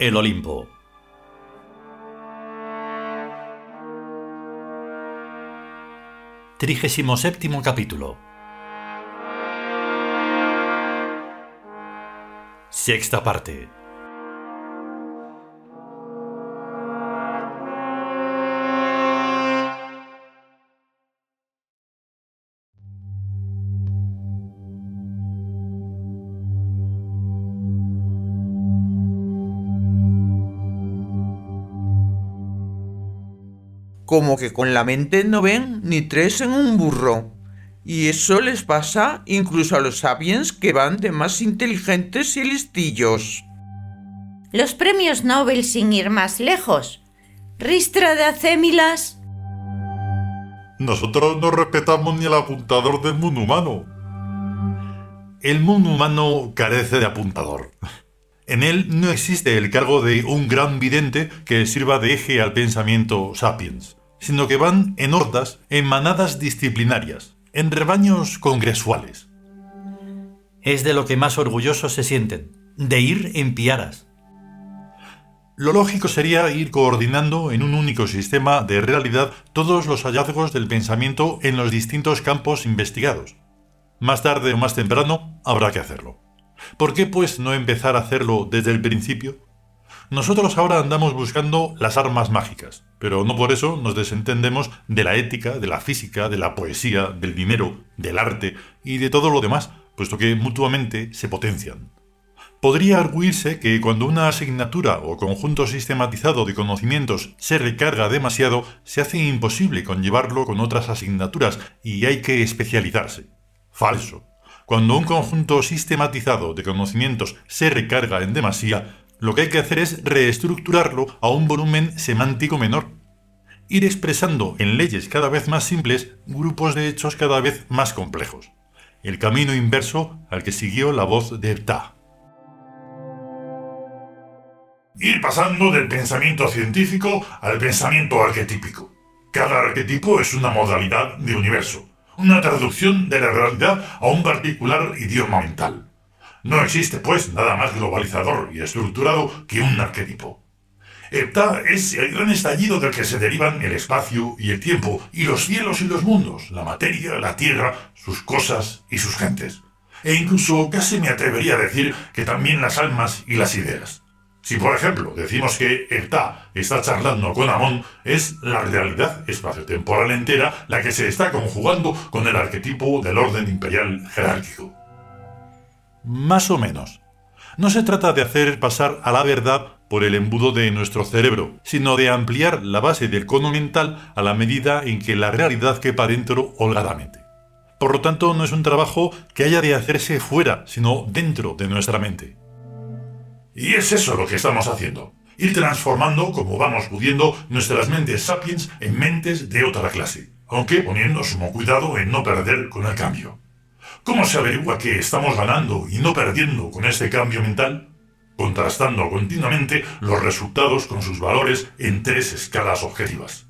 El Olimpo. Trigésimo séptimo capítulo. Sexta parte. Como que con la mente no ven ni tres en un burro. Y eso les pasa incluso a los sapiens que van de más inteligentes y listillos. Los premios Nobel sin ir más lejos. Ristra de Acémilas. Nosotros no respetamos ni el apuntador del mundo humano. El mundo humano carece de apuntador. En él no existe el cargo de un gran vidente que sirva de eje al pensamiento sapiens sino que van en hordas, en manadas disciplinarias, en rebaños congresuales. Es de lo que más orgullosos se sienten, de ir en piaras. Lo lógico sería ir coordinando en un único sistema de realidad todos los hallazgos del pensamiento en los distintos campos investigados. Más tarde o más temprano habrá que hacerlo. ¿Por qué pues no empezar a hacerlo desde el principio? Nosotros ahora andamos buscando las armas mágicas, pero no por eso nos desentendemos de la ética, de la física, de la poesía, del dinero, del arte y de todo lo demás, puesto que mutuamente se potencian. Podría arguirse que cuando una asignatura o conjunto sistematizado de conocimientos se recarga demasiado, se hace imposible conllevarlo con otras asignaturas y hay que especializarse. Falso. Cuando un conjunto sistematizado de conocimientos se recarga en demasía, lo que hay que hacer es reestructurarlo a un volumen semántico menor. Ir expresando en leyes cada vez más simples grupos de hechos cada vez más complejos. El camino inverso al que siguió la voz de Ptah. Ir pasando del pensamiento científico al pensamiento arquetípico. Cada arquetipo es una modalidad de universo, una traducción de la realidad a un particular idioma mental. No existe, pues, nada más globalizador y estructurado que un arquetipo. Epta es el gran estallido del que se derivan el espacio y el tiempo, y los cielos y los mundos, la materia, la tierra, sus cosas y sus gentes. E incluso casi me atrevería a decir que también las almas y las ideas. Si, por ejemplo, decimos que Epta está charlando con Amón, es la realidad espaciotemporal entera la que se está conjugando con el arquetipo del orden imperial jerárquico. Más o menos. No se trata de hacer pasar a la verdad por el embudo de nuestro cerebro, sino de ampliar la base del cono mental a la medida en que la realidad quepa dentro holgadamente. Por lo tanto, no es un trabajo que haya de hacerse fuera, sino dentro de nuestra mente. Y es eso lo que estamos haciendo. Ir transformando, como vamos pudiendo, nuestras mentes sapiens en mentes de otra clase, aunque poniendo sumo cuidado en no perder con el cambio. ¿Cómo se averigua que estamos ganando y no perdiendo con este cambio mental? Contrastando continuamente los resultados con sus valores en tres escalas objetivas.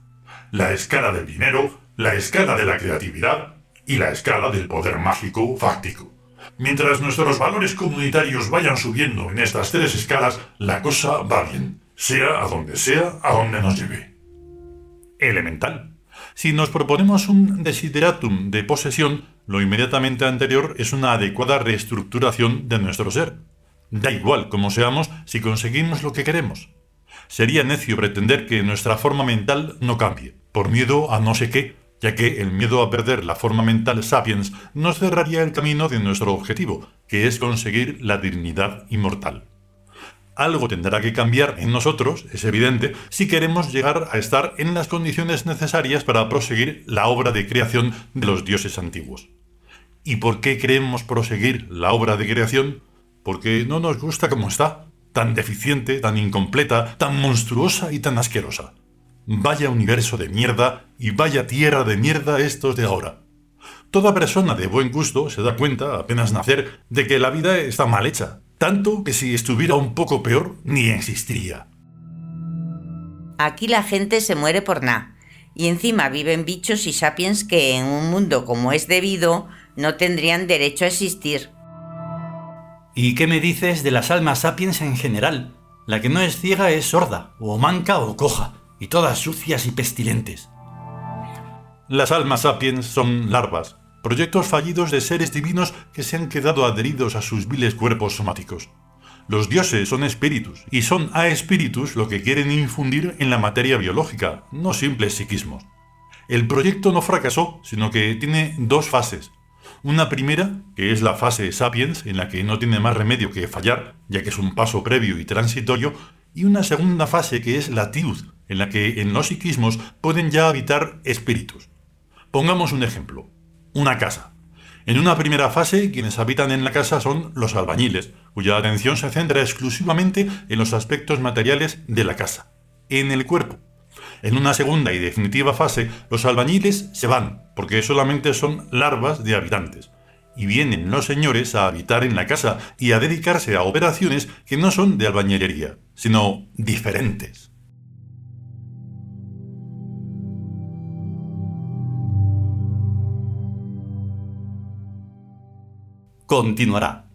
La escala del dinero, la escala de la creatividad y la escala del poder mágico fáctico. Mientras nuestros valores comunitarios vayan subiendo en estas tres escalas, la cosa va bien, sea a donde sea, a donde nos lleve. Elemental. Si nos proponemos un desideratum de posesión, lo inmediatamente anterior es una adecuada reestructuración de nuestro ser. Da igual cómo seamos si conseguimos lo que queremos. Sería necio pretender que nuestra forma mental no cambie, por miedo a no sé qué, ya que el miedo a perder la forma mental sapiens nos cerraría el camino de nuestro objetivo, que es conseguir la dignidad inmortal algo tendrá que cambiar en nosotros, es evidente, si queremos llegar a estar en las condiciones necesarias para proseguir la obra de creación de los dioses antiguos. ¿Y por qué queremos proseguir la obra de creación? Porque no nos gusta como está, tan deficiente, tan incompleta, tan monstruosa y tan asquerosa. Vaya universo de mierda y vaya tierra de mierda estos de ahora. Toda persona de buen gusto se da cuenta, apenas nacer, de que la vida está mal hecha, tanto que si estuviera un poco peor, ni existiría. Aquí la gente se muere por nada, y encima viven bichos y sapiens que en un mundo como es debido no tendrían derecho a existir. ¿Y qué me dices de las almas sapiens en general? La que no es ciega es sorda, o manca o coja, y todas sucias y pestilentes. Las almas sapiens son larvas, proyectos fallidos de seres divinos que se han quedado adheridos a sus viles cuerpos somáticos. Los dioses son espíritus, y son a espíritus lo que quieren infundir en la materia biológica, no simples psiquismos. El proyecto no fracasó, sino que tiene dos fases. Una primera, que es la fase sapiens, en la que no tiene más remedio que fallar, ya que es un paso previo y transitorio, y una segunda fase que es la tiud, en la que en los psiquismos pueden ya habitar espíritus. Pongamos un ejemplo. Una casa. En una primera fase, quienes habitan en la casa son los albañiles, cuya atención se centra exclusivamente en los aspectos materiales de la casa, en el cuerpo. En una segunda y definitiva fase, los albañiles se van, porque solamente son larvas de habitantes, y vienen los señores a habitar en la casa y a dedicarse a operaciones que no son de albañilería, sino diferentes. Continuará.